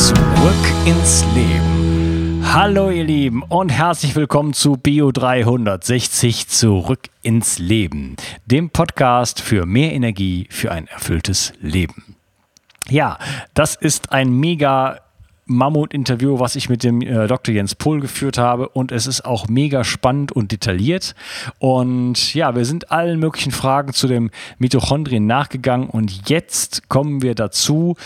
Zurück ins Leben. Hallo ihr Lieben und herzlich willkommen zu Bio 360 Zurück ins Leben, dem Podcast für mehr Energie für ein erfülltes Leben. Ja, das ist ein mega Mammut-Interview, was ich mit dem äh, Dr. Jens Pohl geführt habe. Und es ist auch mega spannend und detailliert. Und ja, wir sind allen möglichen Fragen zu dem Mitochondrien nachgegangen. Und jetzt kommen wir dazu,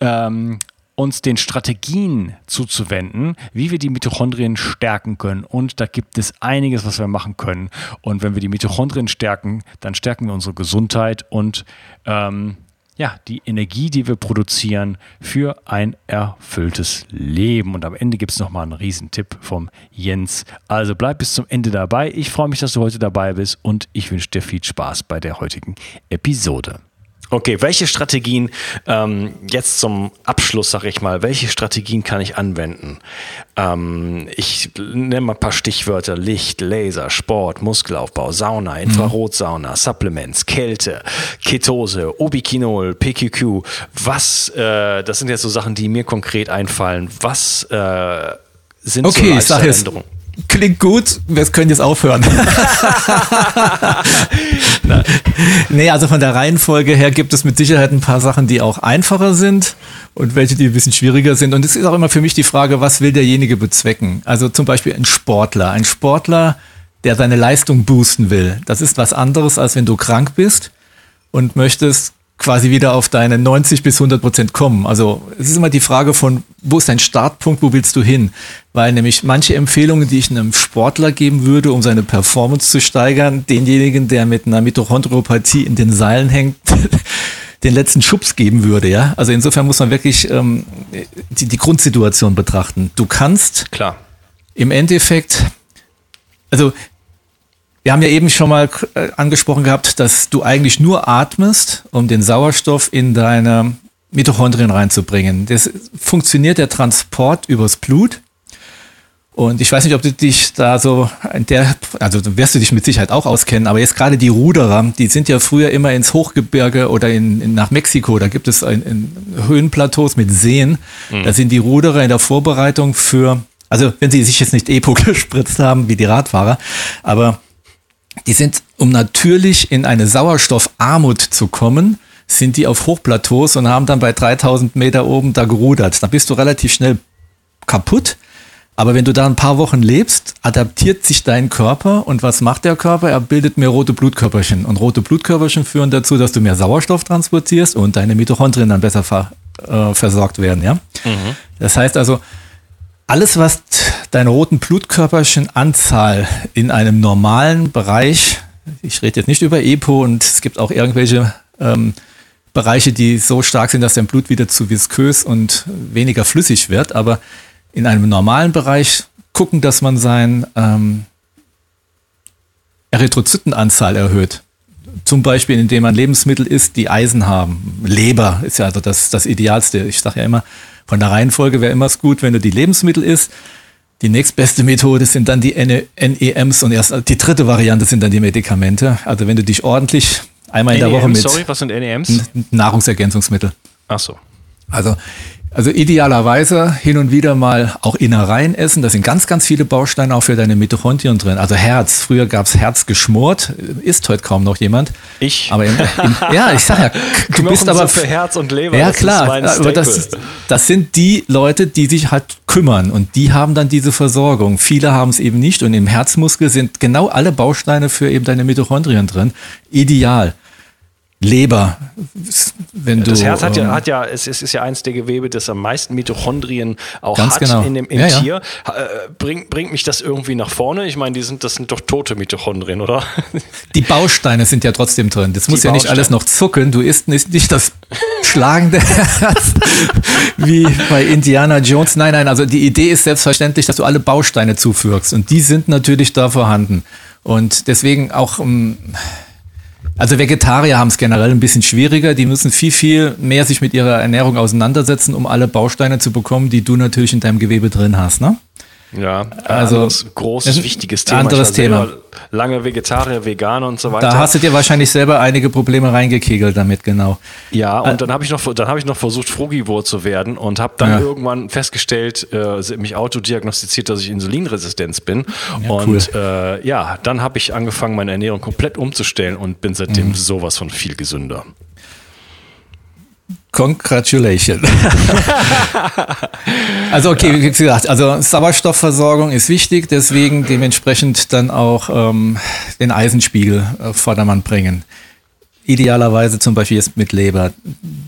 ähm, uns den Strategien zuzuwenden, wie wir die Mitochondrien stärken können. Und da gibt es einiges, was wir machen können. Und wenn wir die Mitochondrien stärken, dann stärken wir unsere Gesundheit und ähm, ja, die Energie, die wir produzieren für ein erfülltes Leben. Und am Ende gibt es nochmal einen Riesentipp vom Jens. Also bleib bis zum Ende dabei. Ich freue mich, dass du heute dabei bist und ich wünsche dir viel Spaß bei der heutigen Episode. Okay, welche Strategien, ähm, jetzt zum Abschluss sage ich mal, welche Strategien kann ich anwenden? Ähm, ich nenne mal ein paar Stichwörter, Licht, Laser, Sport, Muskelaufbau, Sauna, Infrarotsauna, Supplements, Kälte, Ketose, Ubiquinol, PQQ. Was, äh, das sind jetzt so Sachen, die mir konkret einfallen. Was äh, sind okay, so ich sag jetzt, klingt gut, wir können jetzt aufhören. nee, also von der Reihenfolge her gibt es mit Sicherheit ein paar Sachen, die auch einfacher sind und welche, die ein bisschen schwieriger sind. Und es ist auch immer für mich die Frage, was will derjenige bezwecken? Also zum Beispiel ein Sportler. Ein Sportler, der seine Leistung boosten will. Das ist was anderes, als wenn du krank bist und möchtest quasi wieder auf deine 90 bis 100 Prozent kommen. Also es ist immer die Frage von, wo ist dein Startpunkt, wo willst du hin? Weil nämlich manche Empfehlungen, die ich einem Sportler geben würde, um seine Performance zu steigern, denjenigen, der mit einer Mitochondriopathie in den Seilen hängt, den letzten Schubs geben würde, ja. Also insofern muss man wirklich ähm, die, die Grundsituation betrachten. Du kannst Klar. im Endeffekt, also wir haben ja eben schon mal äh, angesprochen gehabt, dass du eigentlich nur atmest, um den Sauerstoff in deine Mitochondrien reinzubringen. Das funktioniert der Transport übers Blut. Und ich weiß nicht, ob du dich da so in der, also wirst du dich mit Sicherheit auch auskennen, aber jetzt gerade die Ruderer, die sind ja früher immer ins Hochgebirge oder in, in nach Mexiko, da gibt es ein, ein Höhenplateaus mit Seen. Mhm. Da sind die Ruderer in der Vorbereitung für, also wenn sie sich jetzt nicht Epo gespritzt haben, wie die Radfahrer, aber die sind, um natürlich in eine Sauerstoffarmut zu kommen, sind die auf Hochplateaus und haben dann bei 3000 Meter oben da gerudert. Da bist du relativ schnell kaputt. Aber wenn du da ein paar Wochen lebst, adaptiert sich dein Körper und was macht der Körper? Er bildet mehr rote Blutkörperchen. Und rote Blutkörperchen führen dazu, dass du mehr Sauerstoff transportierst und deine Mitochondrien dann besser ver, äh, versorgt werden. Ja? Mhm. Das heißt also, alles, was deine roten Blutkörperchen-Anzahl in einem normalen Bereich, ich rede jetzt nicht über EPO und es gibt auch irgendwelche ähm, Bereiche, die so stark sind, dass dein Blut wieder zu viskös und weniger flüssig wird, aber in einem normalen Bereich gucken, dass man sein ähm, Erythrozytenanzahl erhöht. Zum Beispiel, indem man Lebensmittel isst, die Eisen haben. Leber ist ja also das, das Idealste. Ich sage ja immer, von der Reihenfolge wäre immer gut, wenn du die Lebensmittel isst. Die nächstbeste Methode sind dann die NEMs und erst die dritte Variante sind dann die Medikamente. Also wenn du dich ordentlich einmal in der Woche e mit sorry, was sind NEMs? Nahrungsergänzungsmittel. Ach so. Also also idealerweise hin und wieder mal auch Innereien essen. Da sind ganz, ganz viele Bausteine auch für deine Mitochondrien drin. Also Herz. Früher gab's Herz geschmort. Isst heute kaum noch jemand. Ich. Aber im, im, ja, ich sag ja, du bist aber für Herz und Leber. Ja klar. aber das, das sind die Leute, die sich halt kümmern und die haben dann diese Versorgung. Viele haben es eben nicht und im Herzmuskel sind genau alle Bausteine für eben deine Mitochondrien drin. Ideal. Leber. Wenn du, das Herz hat ja, ähm, hat ja es, ist ja eins der Gewebe, das am meisten Mitochondrien auch hat genau. in dem, im ja, Tier. Ja. Äh, bringt, bringt mich das irgendwie nach vorne? Ich meine, die sind, das sind doch tote Mitochondrien, oder? Die Bausteine sind ja trotzdem drin. Das die muss ja nicht alles noch zucken. Du isst nicht, nicht das schlagende Herz wie bei Indiana Jones. Nein, nein, also die Idee ist selbstverständlich, dass du alle Bausteine zufügst. Und die sind natürlich da vorhanden. Und deswegen auch. Um, ähm, also Vegetarier haben es generell ein bisschen schwieriger. Die müssen viel, viel mehr sich mit ihrer Ernährung auseinandersetzen, um alle Bausteine zu bekommen, die du natürlich in deinem Gewebe drin hast. Ne? Ja, also anderes, großes, wichtiges Thema. Anderes Thema. Lange Vegetarier, Veganer und so weiter. Da hast du dir wahrscheinlich selber einige Probleme reingekegelt damit, genau. Ja, und dann habe ich noch, dann habe ich noch versucht, Frugivor zu werden und habe dann ja. irgendwann festgestellt, äh, mich autodiagnostiziert, dass ich Insulinresistenz bin. Ja, und cool. äh, ja, dann habe ich angefangen, meine Ernährung komplett umzustellen und bin seitdem mhm. sowas von viel gesünder. Congratulations. also okay, wie gesagt, also Sauerstoffversorgung ist wichtig, deswegen dementsprechend dann auch ähm, den Eisenspiegel auf Vordermann bringen. Idealerweise zum Beispiel jetzt mit Leber.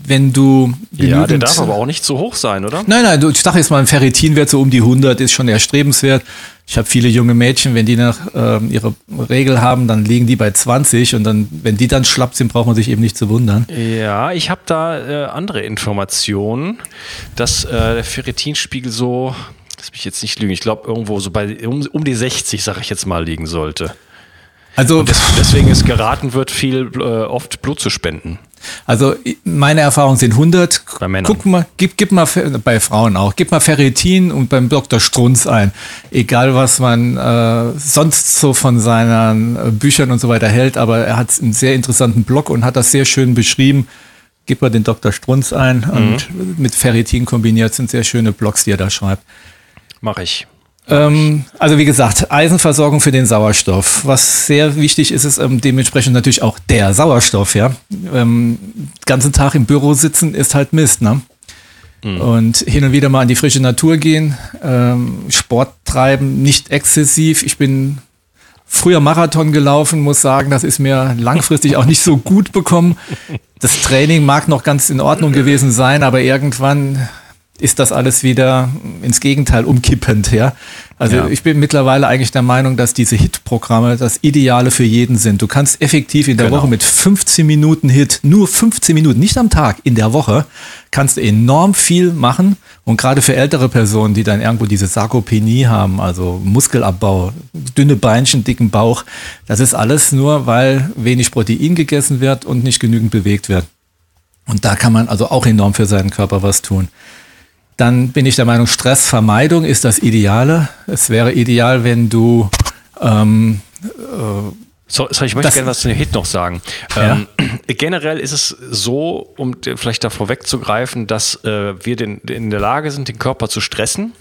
Wenn du Ja, der darf aber auch nicht zu hoch sein, oder? Nein, nein, du, ich dachte jetzt mal, ein Ferritinwert so um die 100 ist schon erstrebenswert. Ich habe viele junge Mädchen, wenn die noch äh, ihre Regel haben, dann liegen die bei 20 und dann, wenn die dann schlapp sind, braucht man sich eben nicht zu wundern. Ja, ich habe da äh, andere Informationen, dass äh, der Ferritinspiegel so, lass mich jetzt nicht lügen, ich glaube irgendwo so bei um, um die 60, sage ich jetzt mal, liegen sollte. Also des, deswegen ist geraten wird, viel äh, oft Blut zu spenden. Also meine Erfahrungen sind 100. Bei Männern. Guck mal, gib, gib mal bei Frauen auch, gib mal Ferritin und beim Dr. Strunz ein. Egal was man äh, sonst so von seinen äh, Büchern und so weiter hält, aber er hat einen sehr interessanten Blog und hat das sehr schön beschrieben. Gib mal den Dr. Strunz ein mhm. und mit Ferritin kombiniert sind sehr schöne Blogs, die er da schreibt. Mache ich. Ähm, also wie gesagt, Eisenversorgung für den Sauerstoff. Was sehr wichtig ist, ist ähm, dementsprechend natürlich auch der Sauerstoff. Ja, ähm, ganzen Tag im Büro sitzen ist halt Mist, ne? Mhm. Und hin und wieder mal in die frische Natur gehen, ähm, Sport treiben, nicht exzessiv. Ich bin früher Marathon gelaufen, muss sagen, das ist mir langfristig auch nicht so gut bekommen. Das Training mag noch ganz in Ordnung gewesen sein, aber irgendwann ist das alles wieder ins Gegenteil umkippend, ja. Also ja. ich bin mittlerweile eigentlich der Meinung, dass diese Hit-Programme das Ideale für jeden sind. Du kannst effektiv in der genau. Woche mit 15 Minuten Hit, nur 15 Minuten, nicht am Tag, in der Woche, kannst du enorm viel machen. Und gerade für ältere Personen, die dann irgendwo diese Sarkopenie haben, also Muskelabbau, dünne Beinchen, dicken Bauch, das ist alles nur, weil wenig Protein gegessen wird und nicht genügend bewegt wird. Und da kann man also auch enorm für seinen Körper was tun dann bin ich der Meinung, Stressvermeidung ist das Ideale. Es wäre ideal, wenn du ähm, äh, so, so, ich möchte gerne was zu dem Hit noch sagen. Ja. Ähm, generell ist es so, um vielleicht da vorwegzugreifen, dass äh, wir den, in der Lage sind, den Körper zu stressen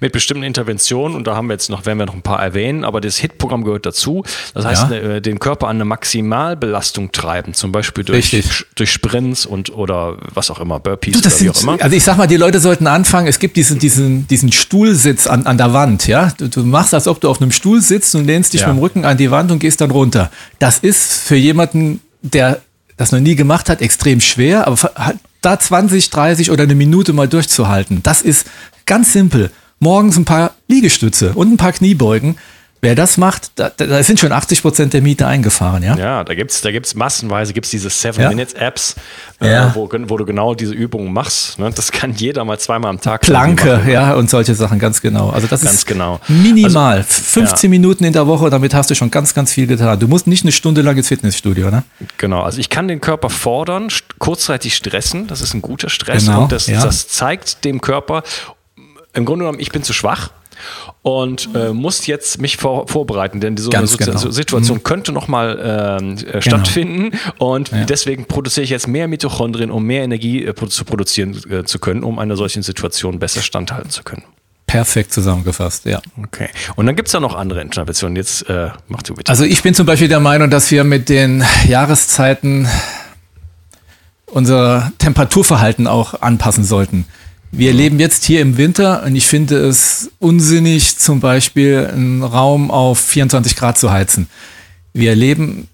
mit bestimmten Interventionen und da haben wir jetzt noch, werden wir noch ein paar erwähnen, aber das HIT-Programm gehört dazu. Das heißt, ja. ne, den Körper an eine Maximalbelastung treiben, zum Beispiel durch, durch Sprints und oder was auch immer, Burpees du, oder wie auch immer. Also ich sag mal, die Leute sollten anfangen, es gibt diesen, diesen, diesen Stuhlsitz an, an der Wand, ja. Du, du machst, als ob du auf einem Stuhl sitzt und lehnst dich ja. mit dem Rücken an die Wand und gehst dann runter. Das ist für jemanden, der das noch nie gemacht hat, extrem schwer, aber da 20, 30 oder eine Minute mal durchzuhalten, das ist Ganz simpel. Morgens ein paar Liegestütze und ein paar Kniebeugen. Wer das macht, da, da sind schon 80 Prozent der Miete eingefahren, ja? Ja, da gibt es da gibt's massenweise gibt's diese 7-Minutes-Apps, äh, ja. wo, wo, du genau diese Übungen machst. Ne? Das kann jeder mal zweimal am Tag Planke, machen, ja, und solche Sachen, ganz genau. Also das ganz ist genau. minimal. Also, 15 ja. Minuten in der Woche, damit hast du schon ganz, ganz viel getan. Du musst nicht eine Stunde lang ins Fitnessstudio, ne? Genau, also ich kann den Körper fordern, kurzzeitig stressen, das ist ein guter Stress genau, und das, das zeigt dem Körper, im Grunde genommen, ich bin zu schwach und äh, muss jetzt mich vor, vorbereiten, denn diese so genau. Situation mhm. könnte nochmal ähm, äh, genau. stattfinden und ja. deswegen produziere ich jetzt mehr Mitochondrien, um mehr Energie äh, zu produzieren äh, zu können, um einer solchen Situation besser standhalten zu können. Perfekt zusammengefasst, ja. Okay. Und dann gibt es ja noch andere Interventionen. Jetzt äh, mach du bitte. Also ich bin zum Beispiel der Meinung, dass wir mit den Jahreszeiten unser Temperaturverhalten auch anpassen sollten. Wir leben jetzt hier im Winter und ich finde es unsinnig, zum Beispiel einen Raum auf 24 Grad zu heizen. wir leben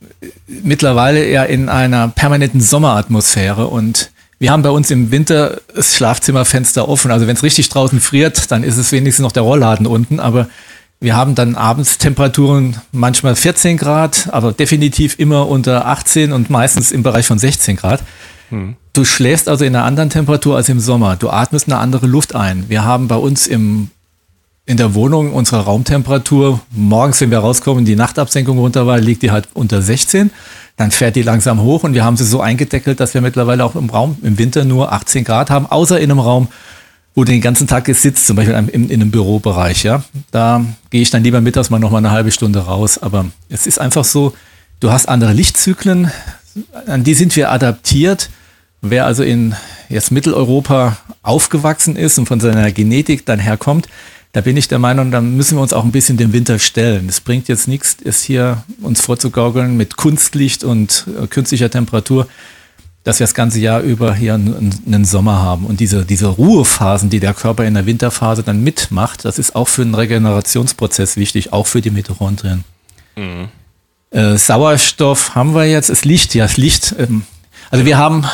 mittlerweile ja in einer permanenten Sommeratmosphäre und wir haben bei uns im Winter das Schlafzimmerfenster offen. Also wenn es richtig draußen friert, dann ist es wenigstens noch der Rollladen unten. Aber wir haben dann abends Temperaturen manchmal 14 Grad, aber definitiv immer unter 18 und meistens im Bereich von 16 Grad. Du schläfst also in einer anderen Temperatur als im Sommer. Du atmest eine andere Luft ein. Wir haben bei uns im in der Wohnung unsere Raumtemperatur, morgens, wenn wir rauskommen, die Nachtabsenkung runter war, liegt die halt unter 16. Dann fährt die langsam hoch und wir haben sie so eingedeckelt, dass wir mittlerweile auch im Raum im Winter nur 18 Grad haben, außer in einem Raum, wo du den ganzen Tag sitzt, zum Beispiel in, in einem Bürobereich. Ja, da gehe ich dann lieber mittags mal noch mal eine halbe Stunde raus. Aber es ist einfach so, du hast andere Lichtzyklen, an die sind wir adaptiert. Wer also in jetzt Mitteleuropa aufgewachsen ist und von seiner Genetik dann herkommt, da bin ich der Meinung, da müssen wir uns auch ein bisschen dem Winter stellen. Es bringt jetzt nichts, es hier uns vorzugaukeln mit Kunstlicht und äh, künstlicher Temperatur, dass wir das ganze Jahr über hier einen, Sommer haben. Und diese, diese Ruhephasen, die der Körper in der Winterphase dann mitmacht, das ist auch für einen Regenerationsprozess wichtig, auch für die Mitochondrien. Mhm. Äh, Sauerstoff haben wir jetzt, es Licht, ja, das Licht. Ähm, also wir haben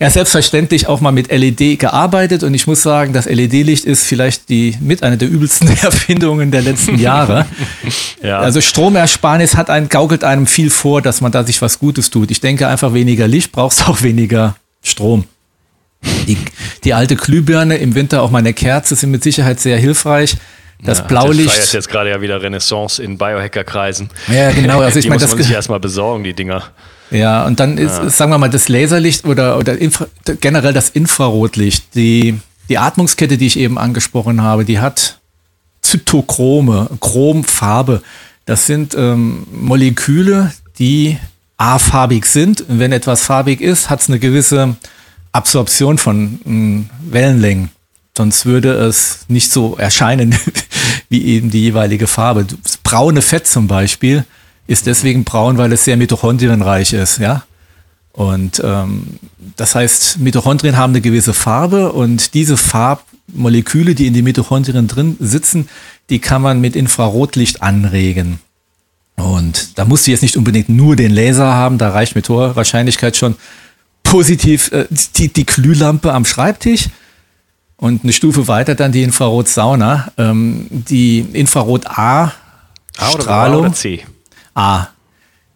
ja selbstverständlich auch mal mit LED gearbeitet und ich muss sagen, das LED-Licht ist vielleicht die mit einer der übelsten Erfindungen der letzten Jahre. ja. Also Stromersparnis hat einen, gaukelt einem viel vor, dass man da sich was Gutes tut. Ich denke einfach weniger Licht brauchst auch weniger Strom. Die, die alte Glühbirne im Winter auch meine Kerze sind mit Sicherheit sehr hilfreich. Das ja, Blaulicht. Das feiert jetzt gerade ja wieder Renaissance in Biohacker-Kreisen. Ja, genau. Also ich meine, das muss man sich erstmal besorgen, die Dinger. Ja, und dann ist, ja. sagen wir mal, das Laserlicht oder, oder Infra generell das Infrarotlicht, die, die Atmungskette, die ich eben angesprochen habe, die hat Zytochrome, Chromfarbe. Das sind ähm, Moleküle, die A-farbig sind. Und wenn etwas farbig ist, hat es eine gewisse Absorption von ähm, Wellenlängen. Sonst würde es nicht so erscheinen wie eben die jeweilige Farbe. Das braune Fett zum Beispiel ist deswegen braun, weil es sehr mitochondrienreich ist, ja. Und ähm, das heißt, Mitochondrien haben eine gewisse Farbe und diese Farbmoleküle, die in den Mitochondrien drin sitzen, die kann man mit Infrarotlicht anregen. Und da musst du jetzt nicht unbedingt nur den Laser haben, da reicht mit hoher Wahrscheinlichkeit schon positiv äh, die, die Glühlampe am Schreibtisch. Und eine Stufe weiter dann die Infrarotsauna. Ähm, die Infrarot-A-Strahlung. A C? A.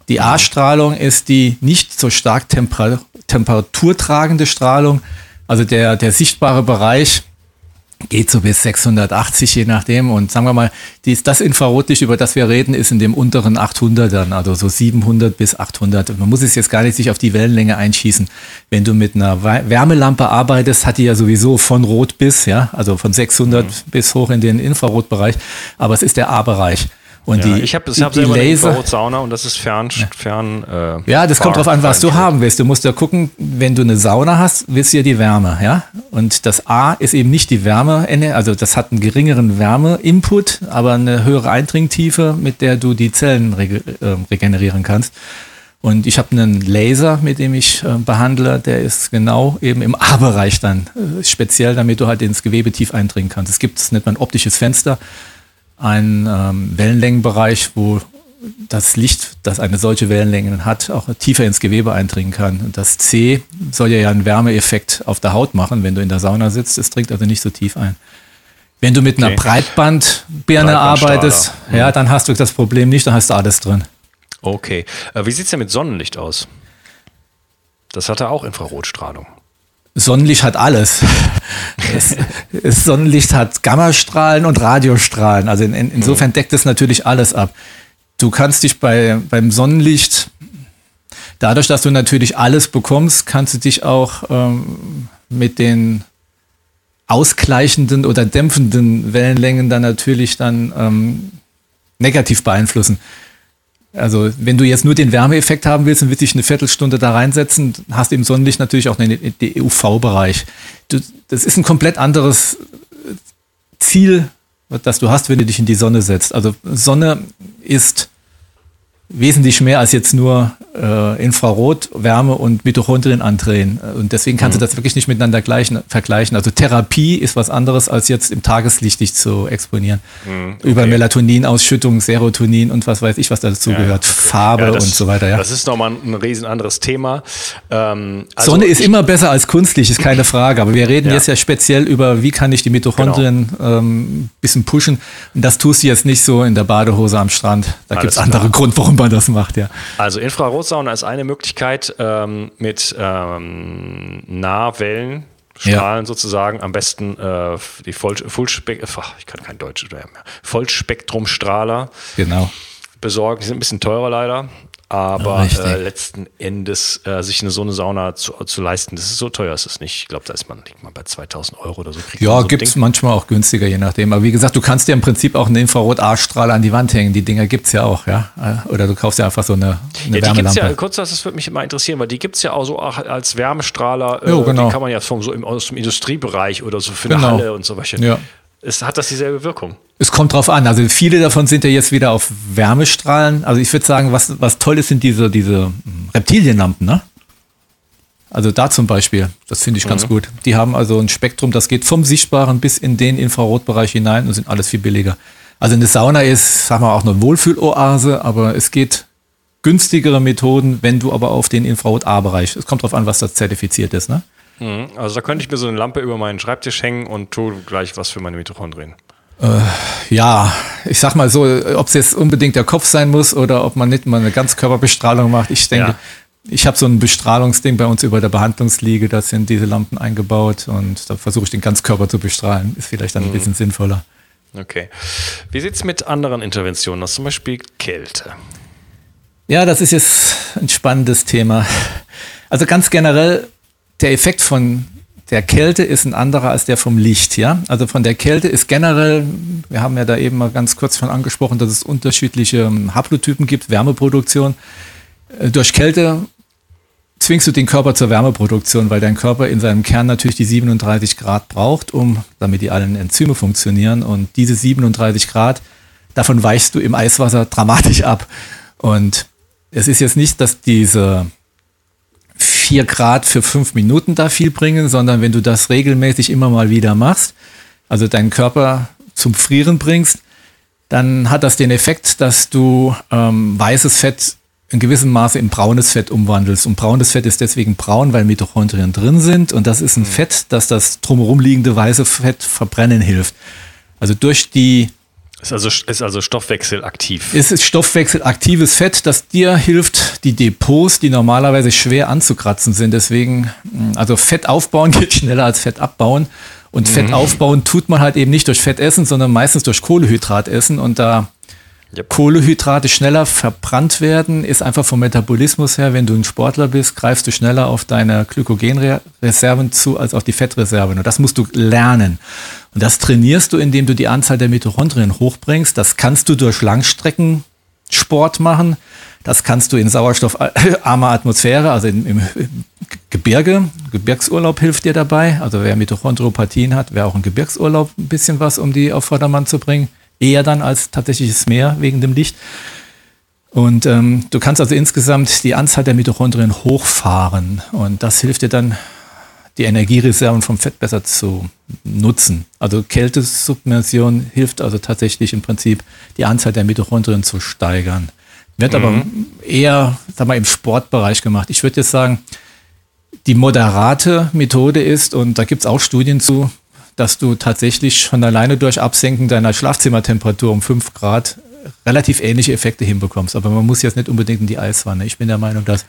Die A-Strahlung ist die nicht so stark temper temperaturtragende Strahlung. Also der, der sichtbare Bereich geht so bis 680, je nachdem. Und sagen wir mal, dies, das Infrarotlicht, über das wir reden, ist in dem unteren 800ern, also so 700 bis 800. Man muss es jetzt gar nicht sich auf die Wellenlänge einschießen. Wenn du mit einer Wärmelampe arbeitest, hat die ja sowieso von Rot bis, ja, also von 600 mhm. bis hoch in den Infrarotbereich. Aber es ist der A-Bereich. Und ja, die, ich habe hab selber Laser, eine Sauna und das ist fern. fern äh, ja, das kommt drauf an, was du haben willst. Du musst ja gucken, wenn du eine Sauna hast, willst du ja die Wärme, ja. Und das A ist eben nicht die Wärme, also das hat einen geringeren Wärmeinput, aber eine höhere Eindringtiefe, mit der du die Zellen reg äh, regenerieren kannst. Und ich habe einen Laser, mit dem ich äh, behandle, der ist genau eben im A-Bereich dann äh, speziell, damit du halt ins Gewebe tief eindringen kannst. Es gibt, das nennt man optisches Fenster einen ähm, Wellenlängenbereich, wo das Licht, das eine solche Wellenlänge hat, auch tiefer ins Gewebe eindringen kann. Und das C soll ja einen Wärmeeffekt auf der Haut machen, wenn du in der Sauna sitzt. Es dringt also nicht so tief ein. Wenn du mit okay. einer Breitbandbirne arbeitest, mhm. ja, dann hast du das Problem nicht, dann hast du alles drin. Okay. Äh, wie sieht es denn mit Sonnenlicht aus? Das hat er auch Infrarotstrahlung. Sonnenlicht hat alles. es, es Sonnenlicht hat Gammastrahlen und Radiostrahlen. Also in, in, insofern deckt es natürlich alles ab. Du kannst dich bei, beim Sonnenlicht, dadurch, dass du natürlich alles bekommst, kannst du dich auch ähm, mit den ausgleichenden oder dämpfenden Wellenlängen dann natürlich dann ähm, negativ beeinflussen. Also wenn du jetzt nur den Wärmeeffekt haben willst und willst dich eine Viertelstunde da reinsetzen, hast du im Sonnenlicht natürlich auch den, den UV-Bereich. Das ist ein komplett anderes Ziel, das du hast, wenn du dich in die Sonne setzt. Also Sonne ist wesentlich mehr als jetzt nur äh, Infrarot, Wärme und Mitochondrien andrehen. Und deswegen kannst mhm. du das wirklich nicht miteinander gleichen, vergleichen. Also Therapie ist was anderes, als jetzt im Tageslicht dich zu exponieren. Mhm, okay. Über Melatoninausschüttung, Serotonin und was weiß ich, was dazu ja, gehört. Okay. Farbe ja, das, und so weiter. Ja. Das ist nochmal ein riesen anderes Thema. Ähm, also Sonne ist immer besser als künstlich, ist keine Frage. Aber wir reden jetzt ja speziell über, wie kann ich die Mitochondrien genau. ähm, bisschen pushen. Und das tust du jetzt nicht so in der Badehose am Strand. Da gibt es andere Gründe, warum man das macht, ja. Also Infrarotsauna ist eine Möglichkeit ähm, mit ähm, Nahwellen. Strahlen ja. sozusagen, am besten äh, die Voll Vollspek ich kann kein Deutsch mehr. Vollspektrumstrahler genau. besorgen. Die sind ein bisschen teurer leider, aber äh, letzten Endes äh, sich eine, so eine Sauna zu, zu, leisten, das ist so teuer, ist es nicht. Ich glaube, da ist man, man bei 2000 Euro oder so. Ja, so gibt es manchmal auch günstiger, je nachdem. Aber wie gesagt, du kannst dir im Prinzip auch einen Infrarot-A-Strahl an die Wand hängen. Die Dinger gibt es ja auch, ja. Oder du kaufst ja einfach so eine, eine ja, Wärmelampe. Ja, kurz, das würde mich immer interessieren, weil die gibt es ja auch so als Wärmestrahler. Äh, jo, genau. Die kann man ja vom, so im, aus dem Industriebereich oder so für genau. eine Halle und so weiter. Ja. Es hat das dieselbe Wirkung. Es kommt drauf an. Also viele davon sind ja jetzt wieder auf Wärmestrahlen. Also ich würde sagen, was, was toll ist, sind diese, diese hm, Reptilienlampen, ne? Also da zum Beispiel, das finde ich ganz mhm. gut. Die haben also ein Spektrum, das geht vom Sichtbaren bis in den Infrarotbereich hinein und sind alles viel billiger. Also eine Sauna ist, sagen wir auch eine Wohlfühloase, aber es geht günstigere Methoden, wenn du aber auf den Infrarot-A-Bereich, es kommt drauf an, was das zertifiziert ist, ne? Mhm. Also da könnte ich mir so eine Lampe über meinen Schreibtisch hängen und tue gleich was für meine Mitochondrien. Äh, ja, ich sag mal so, ob es jetzt unbedingt der Kopf sein muss oder ob man nicht mal eine Ganzkörperbestrahlung macht. Ich denke, ja. ich habe so ein Bestrahlungsding bei uns über der Behandlungsliege, da sind diese Lampen eingebaut und da versuche ich den Ganzkörper zu bestrahlen. Ist vielleicht dann ein mhm. bisschen sinnvoller. Okay. Wie sieht es mit anderen Interventionen aus, zum Beispiel Kälte? Ja, das ist jetzt ein spannendes Thema. Also ganz generell der Effekt von der Kälte ist ein anderer als der vom Licht, ja. Also von der Kälte ist generell, wir haben ja da eben mal ganz kurz von angesprochen, dass es unterschiedliche ähm, Haplotypen gibt, Wärmeproduktion. Äh, durch Kälte zwingst du den Körper zur Wärmeproduktion, weil dein Körper in seinem Kern natürlich die 37 Grad braucht, um, damit die allen Enzyme funktionieren. Und diese 37 Grad, davon weichst du im Eiswasser dramatisch ab. Und es ist jetzt nicht, dass diese vier Grad für fünf Minuten da viel bringen, sondern wenn du das regelmäßig immer mal wieder machst, also deinen Körper zum Frieren bringst, dann hat das den Effekt, dass du ähm, weißes Fett in gewissem Maße in braunes Fett umwandelst. Und braunes Fett ist deswegen braun, weil Mitochondrien drin sind. Und das ist ein mhm. Fett, das das drumherum liegende weiße Fett verbrennen hilft. Also durch die ist also, ist also stoffwechselaktiv. Es ist stoffwechselaktives Fett, das dir hilft, die Depots, die normalerweise schwer anzukratzen sind. Deswegen, hm, also Fett aufbauen geht schneller als Fett abbauen. Und mhm. Fett aufbauen tut man halt eben nicht durch Fett essen, sondern meistens durch Kohlehydrat essen. Und da Yep. Kohlehydrate schneller verbrannt werden, ist einfach vom Metabolismus her, wenn du ein Sportler bist, greifst du schneller auf deine Glykogenreserven zu als auf die Fettreserven. Und das musst du lernen. Und das trainierst du, indem du die Anzahl der Mitochondrien hochbringst. Das kannst du durch Langstreckensport machen. Das kannst du in sauerstoffarmer Atmosphäre, also im, im Gebirge. Gebirgsurlaub hilft dir dabei. Also wer Mitochondriopathien hat, wäre auch ein Gebirgsurlaub ein bisschen was, um die auf Vordermann zu bringen eher dann als tatsächliches Meer wegen dem Licht. Und ähm, du kannst also insgesamt die Anzahl der Mitochondrien hochfahren und das hilft dir dann, die Energiereserven vom Fett besser zu nutzen. Also Kältesubmersion hilft also tatsächlich im Prinzip die Anzahl der Mitochondrien zu steigern. Wird mhm. aber eher, sag mal, im Sportbereich gemacht. Ich würde jetzt sagen, die moderate Methode ist, und da gibt es auch Studien zu, dass du tatsächlich schon alleine durch Absenken deiner Schlafzimmertemperatur um 5 Grad relativ ähnliche Effekte hinbekommst. Aber man muss jetzt nicht unbedingt in die Eiswanne. Ich bin der Meinung, dass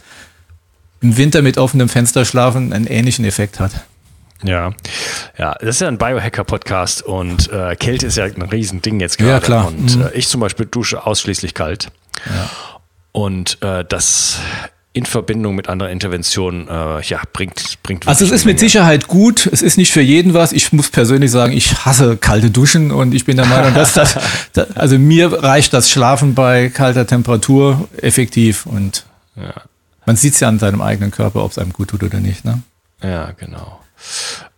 im Winter mit offenem Fenster schlafen einen ähnlichen Effekt hat. Ja, ja, das ist ja ein Biohacker-Podcast und äh, Kälte ist ja ein Riesending jetzt gerade. Ja, klar. Und mhm. äh, ich zum Beispiel dusche ausschließlich kalt. Ja. Und äh, das in Verbindung mit anderen Interventionen äh, ja, bringt, bringt Also es ist mit Sicherheit gut, es ist nicht für jeden was. Ich muss persönlich sagen, ich hasse kalte Duschen und ich bin der Meinung, dass das, also mir reicht das Schlafen bei kalter Temperatur effektiv und ja. man sieht es ja an seinem eigenen Körper, ob es einem gut tut oder nicht. Ne? Ja, genau.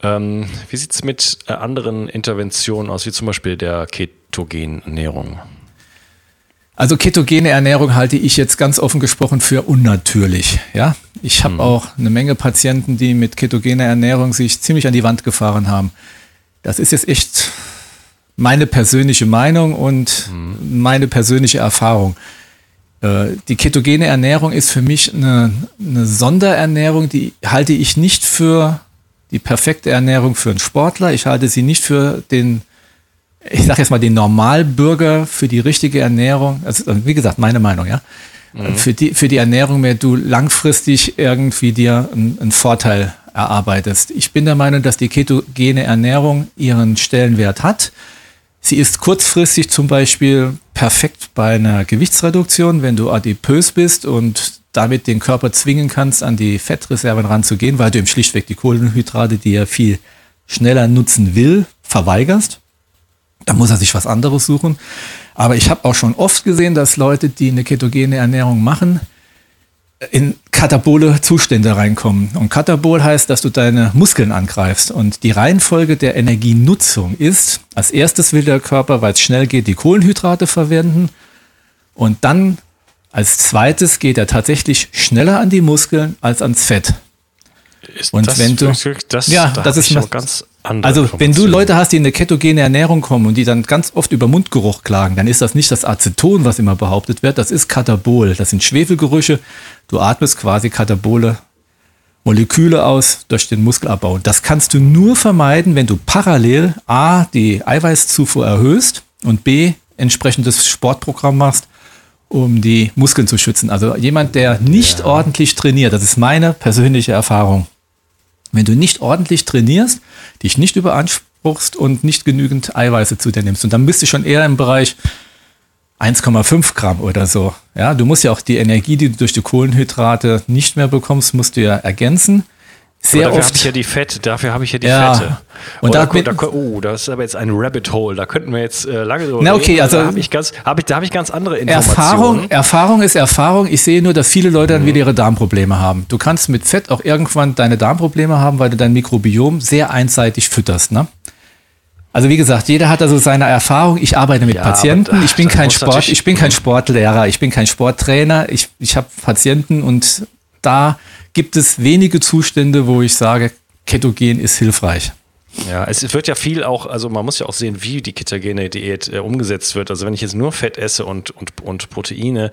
Ähm, wie sieht es mit äh, anderen Interventionen aus, wie zum Beispiel der Ketogenernährung? Also ketogene Ernährung halte ich jetzt ganz offen gesprochen für unnatürlich. Ja, ich habe mhm. auch eine Menge Patienten, die mit ketogener Ernährung sich ziemlich an die Wand gefahren haben. Das ist jetzt echt meine persönliche Meinung und mhm. meine persönliche Erfahrung. Äh, die ketogene Ernährung ist für mich eine, eine Sonderernährung, die halte ich nicht für die perfekte Ernährung für einen Sportler. Ich halte sie nicht für den ich sage jetzt mal, den Normalbürger für die richtige Ernährung, also wie gesagt, meine Meinung, ja, mhm. für, die, für die Ernährung mehr du langfristig irgendwie dir einen, einen Vorteil erarbeitest. Ich bin der Meinung, dass die ketogene Ernährung ihren Stellenwert hat. Sie ist kurzfristig zum Beispiel perfekt bei einer Gewichtsreduktion, wenn du adipös bist und damit den Körper zwingen kannst, an die Fettreserven ranzugehen, weil du ihm schlichtweg die Kohlenhydrate, die er viel schneller nutzen will, verweigerst. Da muss er sich was anderes suchen. Aber ich habe auch schon oft gesehen, dass Leute, die eine ketogene Ernährung machen, in katabole Zustände reinkommen. Und katabol heißt, dass du deine Muskeln angreifst. Und die Reihenfolge der Energienutzung ist, als erstes will der Körper, weil es schnell geht, die Kohlenhydrate verwenden. Und dann als zweites geht er tatsächlich schneller an die Muskeln als ans Fett. Ist und das, wenn du, das, ja, da das ist ganz also, wenn du Leute hast, die in eine ketogene Ernährung kommen und die dann ganz oft über Mundgeruch klagen, dann ist das nicht das Aceton, was immer behauptet wird, das ist Katabol. Das sind Schwefelgerüche. Du atmest quasi katabole Moleküle aus durch den Muskelabbau. Das kannst du nur vermeiden, wenn du parallel A, die Eiweißzufuhr erhöhst und B, entsprechendes Sportprogramm machst, um die Muskeln zu schützen. Also jemand, der nicht ja. ordentlich trainiert, das ist meine persönliche Erfahrung, wenn du nicht ordentlich trainierst, dich nicht überanspruchst und nicht genügend Eiweiße zu dir nimmst. Und dann bist du schon eher im Bereich 1,5 Gramm oder so. Ja, du musst ja auch die Energie, die du durch die Kohlenhydrate nicht mehr bekommst, musst du ja ergänzen sehr dafür oft. habe ich ja die Fette, dafür habe ich ja die ja. Fette. Und, da, da, da, oh, das ist aber jetzt ein Rabbit Hole. Da könnten wir jetzt äh, lange drüber Na, okay, reden. Also da habe ich, ganz, hab ich, da hab ich ganz andere Informationen. Erfahrung, Erfahrung ist Erfahrung. Ich sehe nur, dass viele Leute dann mhm. wieder ihre Darmprobleme haben. Du kannst mit Fett auch irgendwann deine Darmprobleme haben, weil du dein Mikrobiom sehr einseitig fütterst. Ne? Also wie gesagt, jeder hat also seine Erfahrung. Ich arbeite mit ja, Patienten. ich bin kein Sport, ich bin kein Sportlehrer, ich bin kein Sporttrainer. Ich, ich habe Patienten und da gibt es wenige Zustände, wo ich sage, Ketogen ist hilfreich. Ja, es wird ja viel auch, also man muss ja auch sehen, wie die ketogene Diät äh, umgesetzt wird. Also wenn ich jetzt nur Fett esse und, und, und Proteine,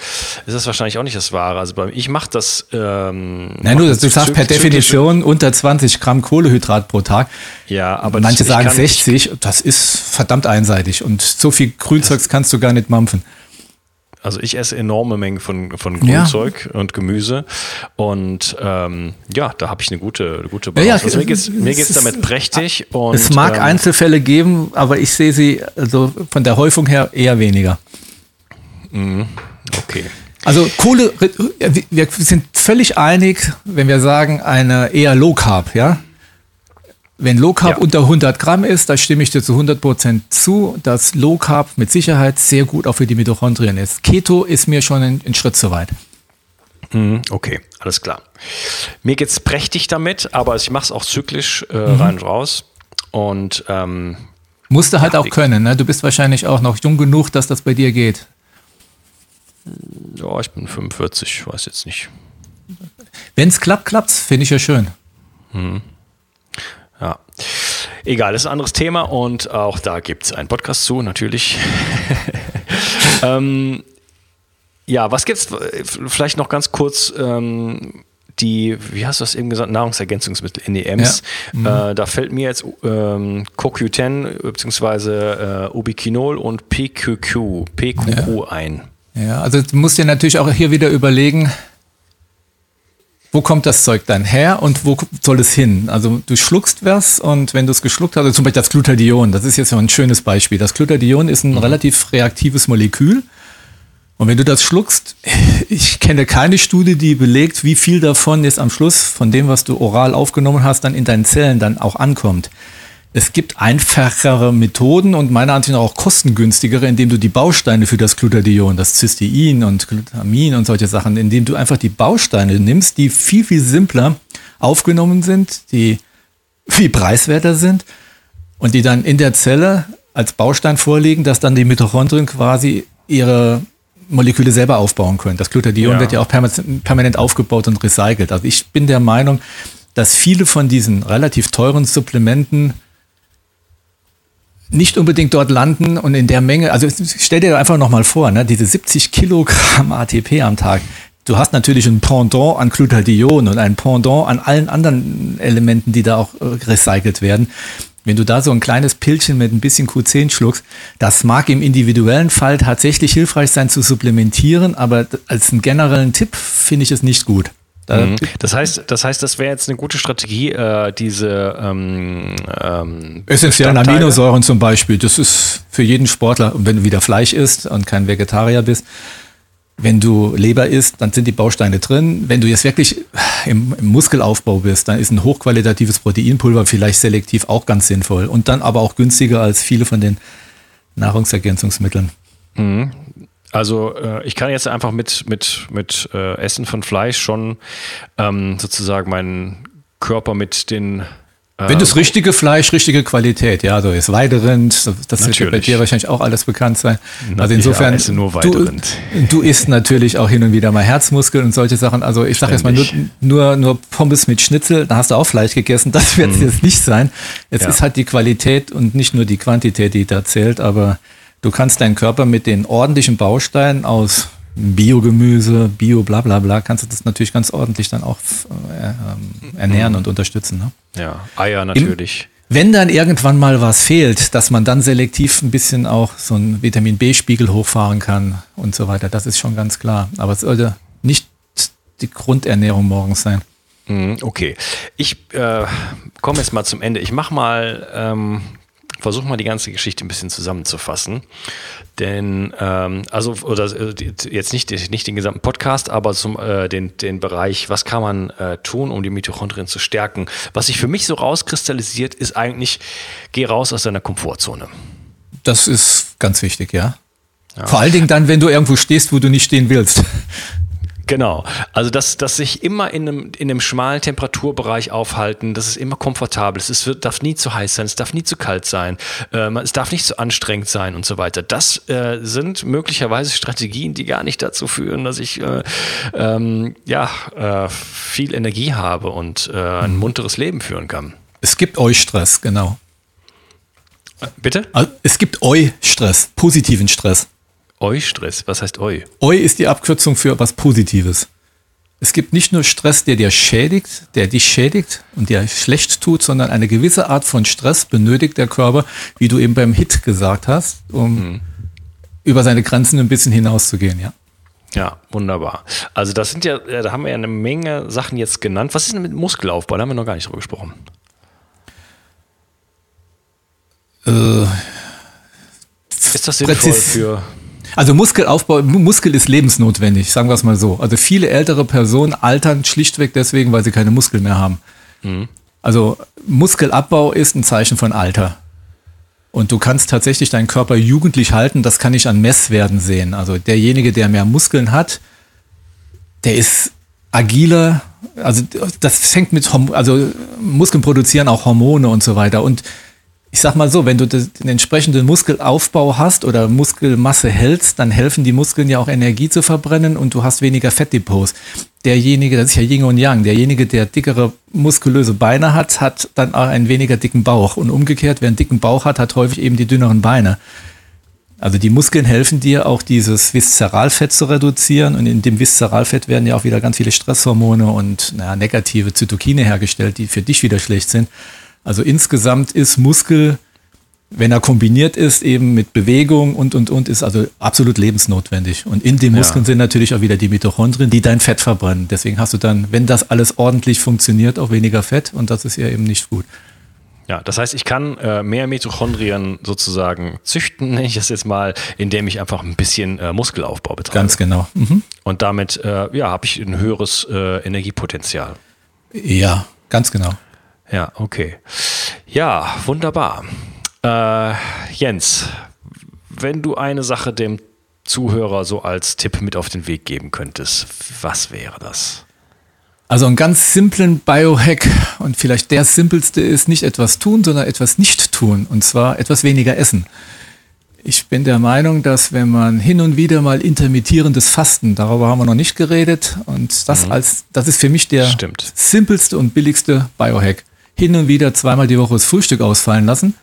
ist das wahrscheinlich auch nicht das Wahre. Also bei, ich mache das. Ähm, Nein, du, du sagst per Definition unter 20 Gramm Kohlehydrat pro Tag. Ja, aber manche sagen 60. Das ist verdammt einseitig und so viel Grünzeugs kannst du gar nicht mampfen. Also ich esse enorme Mengen von, von Grünzeug ja. und Gemüse. Und ähm, ja, da habe ich eine gute, eine gute Balance. Ja, also mir geht's, mir geht's damit prächtig. Und, es mag ähm, Einzelfälle geben, aber ich sehe sie also von der Häufung her eher weniger. Mhm. Okay. Also Kohle, wir sind völlig einig, wenn wir sagen, eine eher Low Carb, ja. Wenn Low Carb ja. unter 100 Gramm ist, da stimme ich dir zu 100 Prozent zu, dass Low Carb mit Sicherheit sehr gut auch für die Mitochondrien ist. Keto ist mir schon ein, ein Schritt zu weit. Mhm, okay, alles klar. Mir geht es prächtig damit, aber ich mache es auch zyklisch äh, mhm. rein und raus. Und ähm, musst du halt ja, auch können. Ne? Du bist wahrscheinlich auch noch jung genug, dass das bei dir geht. Ja, ich bin 45, weiß jetzt nicht. Wenn es klappt, klappt's. Finde ich ja schön. Mhm. Egal, das ist ein anderes Thema und auch da gibt es einen Podcast zu, natürlich. ähm, ja, was gibt's vielleicht noch ganz kurz? Ähm, die, wie hast du das eben gesagt, Nahrungsergänzungsmittel, NEMs. Ja. Mhm. Äh, da fällt mir jetzt ähm, CoQ10 bzw. Äh, Ubiquinol und PQQ, PQQ ja. ein. Ja, also du musst dir natürlich auch hier wieder überlegen, wo kommt das Zeug dann her und wo soll es hin? Also du schluckst was und wenn du es geschluckt hast, also zum Beispiel das Glutathion, das ist jetzt so ein schönes Beispiel. Das Glutathion ist ein mhm. relativ reaktives Molekül. Und wenn du das schluckst, ich kenne keine Studie, die belegt, wie viel davon jetzt am Schluss von dem, was du oral aufgenommen hast, dann in deinen Zellen dann auch ankommt. Es gibt einfachere Methoden und meiner Ansicht nach auch kostengünstigere, indem du die Bausteine für das Glutathion, das Cystein und Glutamin und solche Sachen, indem du einfach die Bausteine nimmst, die viel, viel simpler aufgenommen sind, die viel preiswerter sind und die dann in der Zelle als Baustein vorliegen, dass dann die Mitochondrien quasi ihre Moleküle selber aufbauen können. Das Glutathion Ja. wird ja auch permanent, permanent aufgebaut und recycelt. Also ich bin der Meinung, dass viele von diesen relativ teuren Supplementen nicht unbedingt dort landen und in der Menge, also stell dir einfach nochmal vor, ne, diese 70 Kilogramm ATP am Tag. Du hast natürlich ein Pendant an Glutathion und ein Pendant an allen anderen Elementen, die da auch äh, recycelt werden. Wenn du da so ein kleines Pillchen mit ein bisschen Q10 schluckst, das mag im individuellen Fall tatsächlich hilfreich sein zu supplementieren, aber als einen generellen Tipp finde ich es nicht gut. Da, Mhm. Das heißt, das heißt, das wäre jetzt eine gute Strategie, äh, diese ähm, ähm, Essentiellen Aminosäuren zum Beispiel, das ist für jeden Sportler, und wenn du wieder Fleisch isst und kein Vegetarier bist, wenn du Leber isst, dann sind die Bausteine drin. Wenn du jetzt wirklich im, im Muskelaufbau bist, dann ist ein hochqualitatives Proteinpulver vielleicht selektiv auch ganz sinnvoll und dann aber auch günstiger als viele von den Nahrungsergänzungsmitteln. Also äh, ich kann jetzt einfach mit, mit, mit äh, Essen von Fleisch schon ähm, sozusagen meinen Körper mit den äh, Wenn das richtige Fleisch, richtige Qualität, ja, so ist Weiderind, das wird bei Natürlich. dir wahrscheinlich auch alles bekannt sein. Na, Also insofern, esse nur du, Weiderind. du isst natürlich auch hin und wieder mal Herzmuskeln und solche Sachen. Also ich sage jetzt mal nur, nur, nur Pommes mit Schnitzel, da hast du auch Fleisch gegessen, das wird es jetzt nicht sein. Es Mhm. Ja. ist halt die Qualität und nicht nur die Quantität, die da zählt, aber du kannst deinen Körper mit den ordentlichen Bausteinen aus Biogemüse, Bio, bla bla bla, kannst du das natürlich ganz ordentlich dann auch äh, ähm, ernähren Mhm. und unterstützen. Ne? ja, Eier natürlich. Wenn dann irgendwann mal was fehlt, dass man dann selektiv ein bisschen auch so einen Vitamin B-Spiegel hochfahren kann und so weiter, das ist schon ganz klar. Aber es sollte nicht die Grundernährung morgens sein. Mhm, Okay, ich äh, komme jetzt mal zum Ende. Ich mache mal, ähm, versuche mal die ganze Geschichte ein bisschen zusammenzufassen. Denn, ähm, also, oder äh, jetzt nicht, nicht den gesamten Podcast, aber zum, äh, den, den Bereich, was kann man äh, tun, um die Mitochondrien zu stärken. Was sich für mich so rauskristallisiert, ist eigentlich, geh raus aus deiner Komfortzone. Das ist ganz wichtig, ja. Vor allen Dingen dann, wenn du irgendwo stehst, wo du nicht stehen willst. Genau. Also, dass, dass sich immer in einem, in einem schmalen Temperaturbereich aufhalten, dass es immer komfortabel ist. Es wird, darf nie zu heiß sein, es darf nie zu kalt sein, ähm, es darf nicht zu anstrengend sein und so weiter. Das äh, sind möglicherweise Strategien, die gar nicht dazu führen, dass ich äh, ähm, ja, äh, viel Energie habe und äh, ein munteres Leben führen kann. Es gibt Eu-Stress, genau. Bitte? Also, Es gibt Eu-Stress, positiven Stress. Eu-Stress. Was heißt Eu? Eu ist die Abkürzung für was Positives. Es gibt nicht nur Stress, der dir schädigt, der dich schädigt und dir schlecht tut, sondern eine gewisse Art von Stress benötigt der Körper, wie du eben beim Hit gesagt hast, um über seine Grenzen ein bisschen hinauszugehen, ja. Ja, wunderbar. Also das sind ja, da haben wir ja eine Menge Sachen jetzt genannt. Was ist denn mit Muskelaufbau? Da haben wir noch gar nicht drüber gesprochen. Äh, Ist das sinnvoll für Also Muskelaufbau, Mu- Muskel ist lebensnotwendig, sagen wir es mal so. Also viele ältere Personen altern schlichtweg deswegen, weil sie keine Muskeln mehr haben. Also Muskelabbau ist ein Zeichen von Alter. Und du kannst tatsächlich deinen Körper jugendlich halten, das kann ich an Messwerten sehen. Also derjenige, der mehr Muskeln hat, der ist agiler. Also das fängt mit, Horm also Muskeln produzieren auch Hormone und so weiter. Und ich sag mal so, wenn du den entsprechenden Muskelaufbau hast oder Muskelmasse hältst, dann helfen die Muskeln ja auch Energie zu verbrennen und du hast weniger Fettdepots. Derjenige, das ist ja Yin und Yang, derjenige, der dickere muskulöse Beine hat, hat dann auch einen weniger dicken Bauch. Und umgekehrt, wer einen dicken Bauch hat, hat häufig eben die dünneren Beine. Also die Muskeln helfen dir auch dieses Viszeralfett zu reduzieren und in dem Viszeralfett werden ja auch wieder ganz viele Stresshormone und naja, negative Zytokine hergestellt, die für dich wieder schlecht sind. Also insgesamt ist Muskel, wenn er kombiniert ist, eben mit Bewegung und und und, ist also absolut lebensnotwendig. Und in den Ja. Muskeln sind natürlich auch wieder die Mitochondrien, die dein Fett verbrennen. Deswegen hast du dann, wenn das alles ordentlich funktioniert, auch weniger Fett und das ist ja eben nicht gut. Ja, das heißt, ich kann äh, mehr Mitochondrien sozusagen züchten, nenne ich das jetzt mal, indem ich einfach ein bisschen äh, Muskelaufbau betreibe. Ganz genau. Mhm. Und damit äh, ja, habe ich ein höheres äh, Energiepotenzial. Ja, ganz genau. Ja, okay. Ja, wunderbar. Äh, Jens, wenn du eine Sache dem Zuhörer so als Tipp mit auf den Weg geben könntest, was wäre das? Also einen ganz simplen Biohack und vielleicht der simpelste ist nicht etwas tun, sondern etwas nicht tun und zwar etwas weniger essen. Ich bin der Meinung, dass wenn man hin und wieder mal intermittierendes Fasten, darüber haben wir noch nicht geredet, und das mhm. als, das ist für mich der Stimmt. simpelste und billigste Biohack. Hin und wieder zweimal die Woche das Frühstück ausfallen lassen.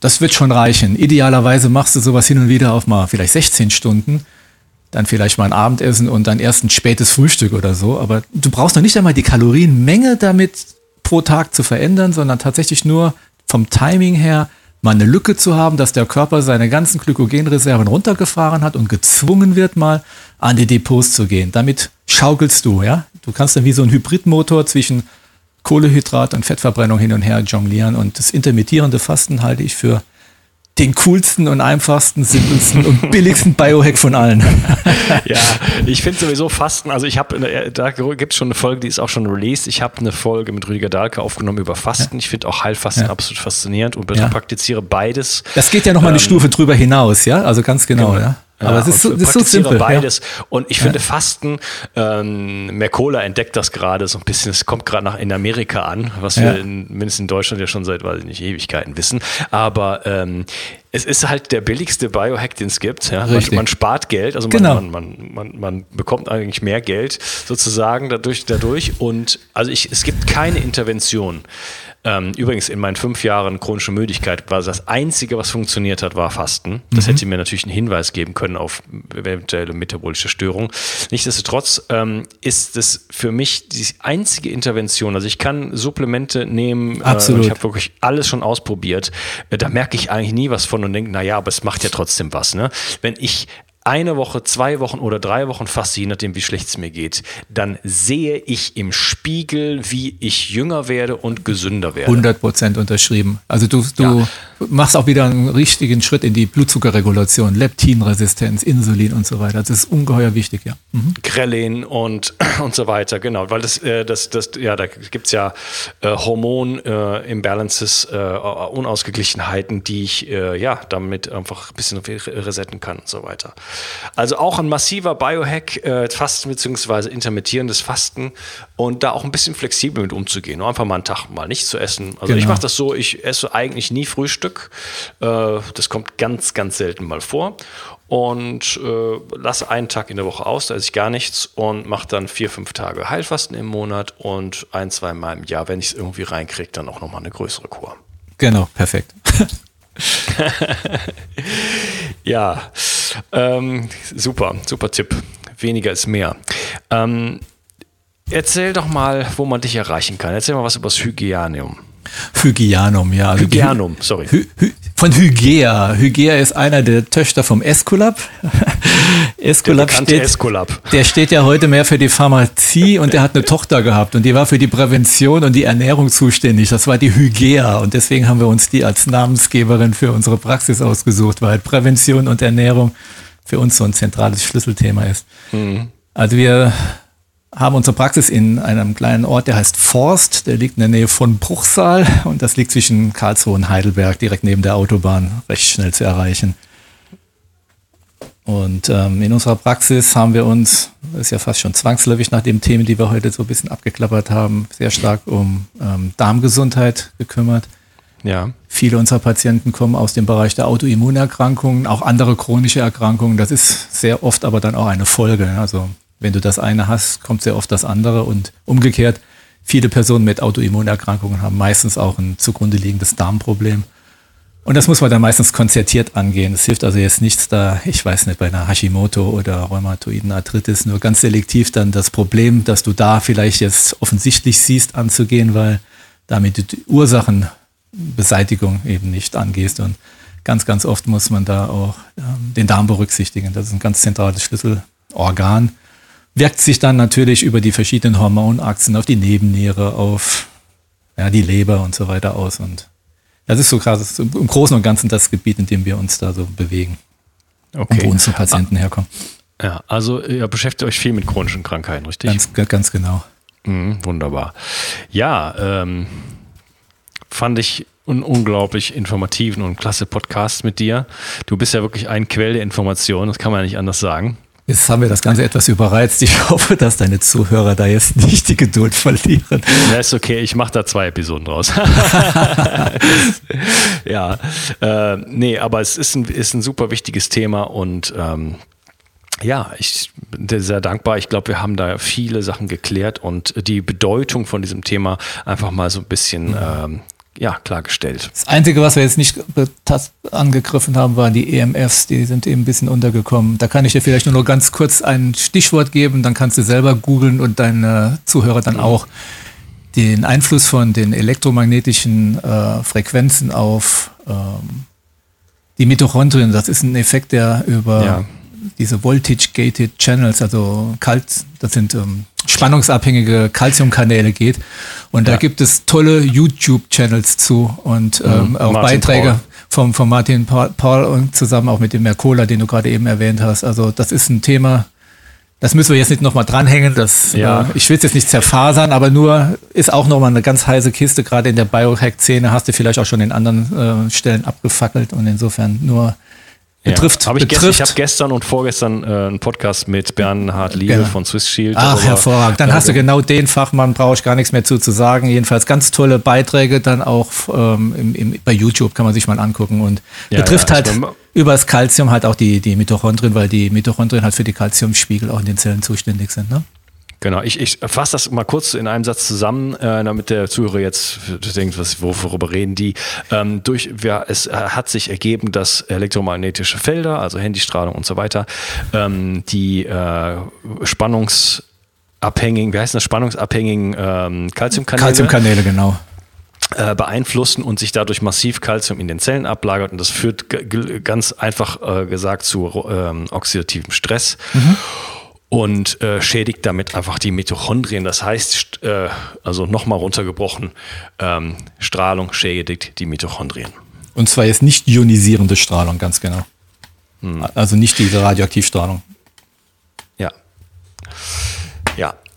Das wird schon reichen. Idealerweise machst du sowas hin und wieder auf mal vielleicht 16 Stunden, dann vielleicht mal ein Abendessen und dann erst ein spätes Frühstück oder so. Aber du brauchst noch nicht einmal die Kalorienmenge damit pro Tag zu verändern, sondern tatsächlich nur vom Timing her mal eine Lücke zu haben, dass der Körper seine ganzen Glykogenreserven runtergefahren hat und gezwungen wird, mal an die Depots zu gehen. Damit schaukelst du, ja. Du kannst dann wie so ein Hybridmotor zwischen Kohlehydrat und Fettverbrennung hin und her jonglieren und das intermittierende Fasten halte ich für den coolsten und einfachsten, simpelsten und billigsten Biohack von allen. ja, ich finde sowieso Fasten, also ich habe, da gibt es schon eine Folge, die ist auch schon released. Ich habe eine Folge mit Rüdiger Dahlke aufgenommen über Fasten. Ja. Ich finde auch Heilfasten ja. absolut faszinierend und ja. praktiziere beides. Das geht ja nochmal ähm, eine Stufe drüber hinaus, ja, also ganz genau, genau. ja. Aber ja, es ist so, ist so simpel. beides. Ja. Und ich finde Fasten, ähm, Mercola entdeckt das gerade so ein bisschen, es kommt gerade nach in Amerika an, was wir in, mindestens in Deutschland ja schon seit, weiß ich nicht, Ewigkeiten wissen. Aber ähm, es ist halt der billigste Biohack, den es gibt. Ja? Man, man, spart Geld, also man, genau. man, man, man, bekommt eigentlich mehr Geld sozusagen dadurch. dadurch. Und also ich, es gibt keine Intervention. Ähm, übrigens, in meinen fünf Jahren chronische Müdigkeit war das Einzige, was funktioniert hat, war Fasten. Das mhm. hätte mir natürlich einen Hinweis geben können auf eventuelle metabolische Störungen. Nichtsdestotrotz ähm, ist das für mich die einzige Intervention. Also ich kann Supplemente nehmen. Absolut. Äh, ich habe wirklich alles schon ausprobiert. Äh, da merke ich eigentlich nie was von und denke, naja, aber es macht ja trotzdem was. Ne? Wenn ich eine Woche, zwei Wochen oder drei Wochen faste, je nachdem, wie schlecht es mir geht, dann sehe ich im Spiegel, wie ich jünger werde und gesünder werde. 100 Prozent unterschrieben. Also du, du ja. machst auch wieder einen richtigen Schritt in die Blutzuckerregulation, Leptinresistenz, Insulin und so weiter. Das ist ungeheuer wichtig, ja. Mhm. Krellin und, und so weiter, genau. Weil das, äh, das, das ja, da gibt es ja äh, Hormon-Imbalances, äh, äh, Unausgeglichenheiten, die ich äh, ja damit einfach ein bisschen resetten kann und so weiter. Also auch ein massiver Biohack, äh, Fasten bzw. intermittierendes Fasten und da auch ein bisschen flexibel mit umzugehen. Einfach mal einen Tag mal nicht zu essen. Also genau. ich mache das so, ich esse eigentlich nie Frühstück. Äh, das kommt ganz, ganz selten mal vor. Und äh, lasse einen Tag in der Woche aus, da esse ich gar nichts und mache dann vier, fünf Tage Heilfasten im Monat und ein, zwei Mal im Jahr, wenn ich es irgendwie reinkriege, dann auch nochmal eine größere Kur. Genau, perfekt. ja, ähm, super, super Tipp. Weniger ist mehr. Ähm, erzähl doch mal, wo man dich erreichen kann. Erzähl mal was über das Hygienium. Hygianum, ja. Also Hygianum, sorry. Hy, hy, von Hygea. Hygea ist einer der Töchter vom Esculap. Esculap der steht, Esculap. der steht ja heute mehr für die Pharmazie und der hat eine Tochter gehabt und die war für die Prävention und die Ernährung zuständig. Das war die Hygea und deswegen haben wir uns die als Namensgeberin für unsere Praxis ausgesucht, weil Prävention und Ernährung für uns so ein zentrales Schlüsselthema ist. Mhm. Also wir haben unsere Praxis in einem kleinen Ort, der heißt Forst. Der liegt in der Nähe von Bruchsal und das liegt zwischen Karlsruhe und Heidelberg, direkt neben der Autobahn, recht schnell zu erreichen. Und ähm, in unserer Praxis haben wir uns, das ist ja fast schon zwangsläufig nach den Themen, die wir heute so ein bisschen abgeklappert haben, sehr stark um ähm, Darmgesundheit gekümmert. Ja. Viele unserer Patienten kommen aus dem Bereich der Autoimmunerkrankungen, auch andere chronische Erkrankungen. Das ist sehr oft aber dann auch eine Folge. Also wenn du das eine hast, kommt sehr oft das andere und umgekehrt. Viele Personen mit Autoimmunerkrankungen haben meistens auch ein zugrunde liegendes Darmproblem. Und das muss man dann meistens konzertiert angehen. Es hilft also jetzt nichts da, ich weiß nicht, bei einer Hashimoto oder rheumatoiden Arthritis, nur ganz selektiv dann das Problem, das du da vielleicht jetzt offensichtlich siehst, anzugehen, weil damit die Ursachenbeseitigung eben nicht angehst. Und ganz, ganz oft muss man da auch ähm, den Darm berücksichtigen. Das ist ein ganz zentrales Schlüsselorgan wirkt sich dann natürlich über die verschiedenen Hormonachsen auf die Nebenniere, auf ja, die Leber und so weiter aus. Und das ist so krass, im Großen und Ganzen das Gebiet, in dem wir uns da so bewegen. Okay. Und wo unsere Patienten ah, herkommen. Ja, also ihr beschäftigt euch viel mit chronischen Krankheiten, richtig? Ganz, ganz genau. Mhm, wunderbar. Ja, ähm, fand ich einen unglaublich informativen und klasse Podcast mit dir. Du bist ja wirklich ein Quell der Information, das kann man ja nicht anders sagen. Jetzt haben wir das Ganze etwas überreizt. Ich hoffe, dass deine Zuhörer da jetzt nicht die Geduld verlieren. Ja, ist okay. Ich mache da zwei Episoden draus. ja, äh, nee, aber es ist ein, ist ein super wichtiges Thema und ähm, ja, ich bin sehr dankbar. Ich glaube, wir haben da viele Sachen geklärt und die Bedeutung von diesem Thema einfach mal so ein bisschen ähm, ja, klargestellt. Das Einzige, was wir jetzt nicht angegriffen haben, waren die EMFs. Die sind eben ein bisschen untergekommen. Da kann ich dir vielleicht nur noch ganz kurz ein Stichwort geben, dann kannst du selber googeln und deine Zuhörer dann auch den Einfluss von den elektromagnetischen äh, Frequenzen auf ähm, die Mitochondrien. Das ist ein Effekt, der über ja. diese Voltage-Gated Channels, also kalt, das sind ähm, spannungsabhängige Calciumkanäle geht. Und ja. da gibt es tolle YouTube-Channels zu und mhm. ähm, auch Martin Beiträge Paul. vom, von Martin Paul und zusammen auch mit dem Mercola, den du gerade eben erwähnt hast. Also das ist ein Thema, das müssen wir jetzt nicht nochmal dranhängen. Das, ja. äh, ich will es jetzt nicht zerfasern, aber nur ist auch nochmal eine ganz heiße Kiste. Gerade in der Biohack-Szene hast du vielleicht auch schon in anderen äh, Stellen abgefackelt und insofern nur Betrifft. Ja, hab ich betrifft. ich habe gestern und vorgestern äh, einen Podcast mit Bernhard Liebe genau. von Swiss Shield. Ach, hervorragend. Dann hast du genau den Fachmann, brauche ich gar nichts mehr zu, zu sagen. Jedenfalls ganz tolle Beiträge dann auch ähm, im, im, bei YouTube kann man sich mal angucken und ja, betrifft ja, halt über das Kalzium halt auch die, die Mitochondrien, weil die Mitochondrien halt für die Kalziumspiegel auch in den Zellen zuständig sind. Ne? Genau, ich, ich fasse das mal kurz in einem Satz zusammen, äh, damit der Zuhörer jetzt denkt, was, worüber reden die. Ähm, durch, ja, es äh, hat sich ergeben, dass elektromagnetische Felder, also Handystrahlung und so weiter, ähm, die äh, spannungsabhängigen, wie heißt das, spannungsabhängigen ähm, Calciumkanäle. Calciumkanäle, genau äh, beeinflussen und sich dadurch massiv Calcium in den Zellen ablagert und das führt ganz einfach äh, gesagt zu ähm, oxidativem Stress. Mhm und äh, schädigt damit einfach die Mitochondrien. Das heißt, äh, also nochmal runtergebrochen, ähm, Strahlung schädigt die Mitochondrien. Und zwar jetzt nicht ionisierende Strahlung, ganz genau. Hm. Also nicht diese Radioaktivstrahlung. Ja.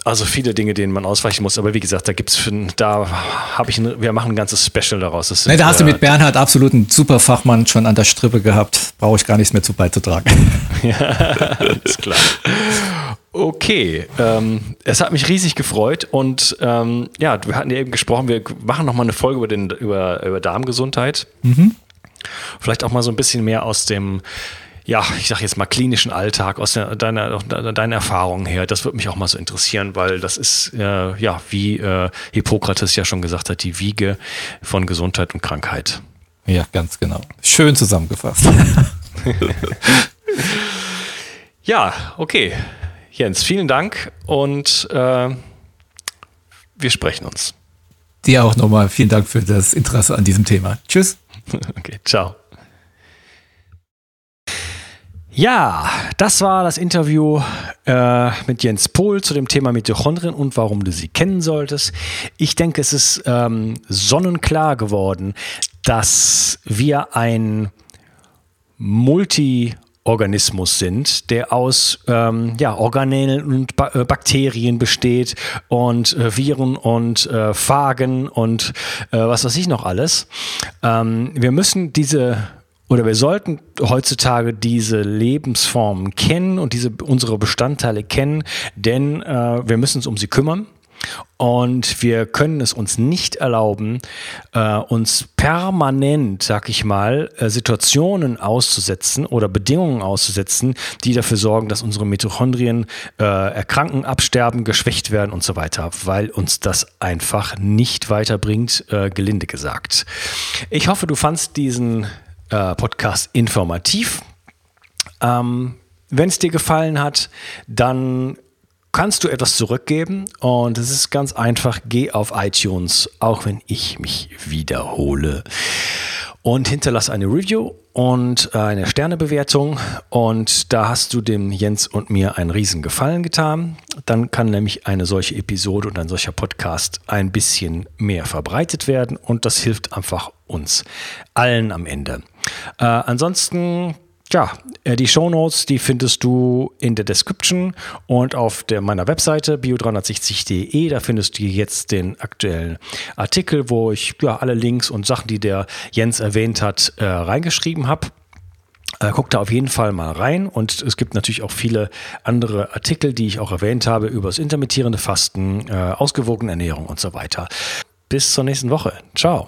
Also viele Dinge, denen man ausweichen muss. Aber wie gesagt, da gibt es, da habe ich, ein, wir machen ein ganzes Special daraus. Sind, nee, da hast du mit äh, Bernhard absolut einen super Fachmann schon an der Strippe gehabt. Brauche ich gar nichts mehr zu beizutragen. ja, ist klar. Okay, ähm, es hat mich riesig gefreut und ähm, ja, wir hatten ja eben gesprochen, wir machen nochmal eine Folge über, den, über, über Darmgesundheit. Mhm. Vielleicht auch mal so ein bisschen mehr aus dem ja, ich sage jetzt mal klinischen Alltag aus der, deiner, deiner Erfahrungen her. Das würde mich auch mal so interessieren, weil das ist äh, ja, wie äh, Hippokrates ja schon gesagt hat, die Wiege von Gesundheit und Krankheit. Ja, ganz genau. Schön zusammengefasst. ja, okay. Jens, vielen Dank und äh, wir sprechen uns. Dir auch nochmal vielen Dank für das Interesse an diesem Thema. Tschüss. Okay, ciao. Ja, das war das Interview äh, mit Jens Pohl zu dem Thema Mitochondrien und warum du sie kennen solltest. Ich denke, es ist ähm, sonnenklar geworden, dass wir ein Multi-Organismus sind, der aus ähm, ja, Organellen und ba äh, Bakterien besteht und äh, Viren und äh, Phagen und äh, was weiß ich noch alles. Ähm, wir müssen diese oder wir sollten heutzutage diese Lebensformen kennen und diese unsere Bestandteile kennen, denn äh, wir müssen uns um sie kümmern. Und wir können es uns nicht erlauben, äh, uns permanent, sag ich mal, äh, Situationen auszusetzen oder Bedingungen auszusetzen, die dafür sorgen, dass unsere Mitochondrien äh, erkranken, absterben, geschwächt werden und so weiter, weil uns das einfach nicht weiterbringt, äh, gelinde gesagt. Ich hoffe, du fandst diesen äh, Podcast informativ. Ähm, Wenn es dir gefallen hat, dann kannst du etwas zurückgeben und es ist ganz einfach, geh auf iTunes, auch wenn ich mich wiederhole und hinterlass eine Review und eine Sternebewertung und da hast du dem Jens und mir einen riesen Gefallen getan. Dann kann nämlich eine solche Episode und ein solcher Podcast ein bisschen mehr verbreitet werden und das hilft einfach uns allen am Ende. Äh, ansonsten ja, äh, die Shownotes, die findest du in der Description und auf der, meiner Webseite bio360.de. Da findest du jetzt den aktuellen Artikel, wo ich ja, alle Links und Sachen, die der Jens erwähnt hat, äh, reingeschrieben habe. Äh, guck da auf jeden Fall mal rein und es gibt natürlich auch viele andere Artikel, die ich auch erwähnt habe, über das intermittierende Fasten, äh, ausgewogene Ernährung und so weiter. Bis zur nächsten Woche. Ciao.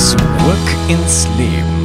Zurück ins Leben.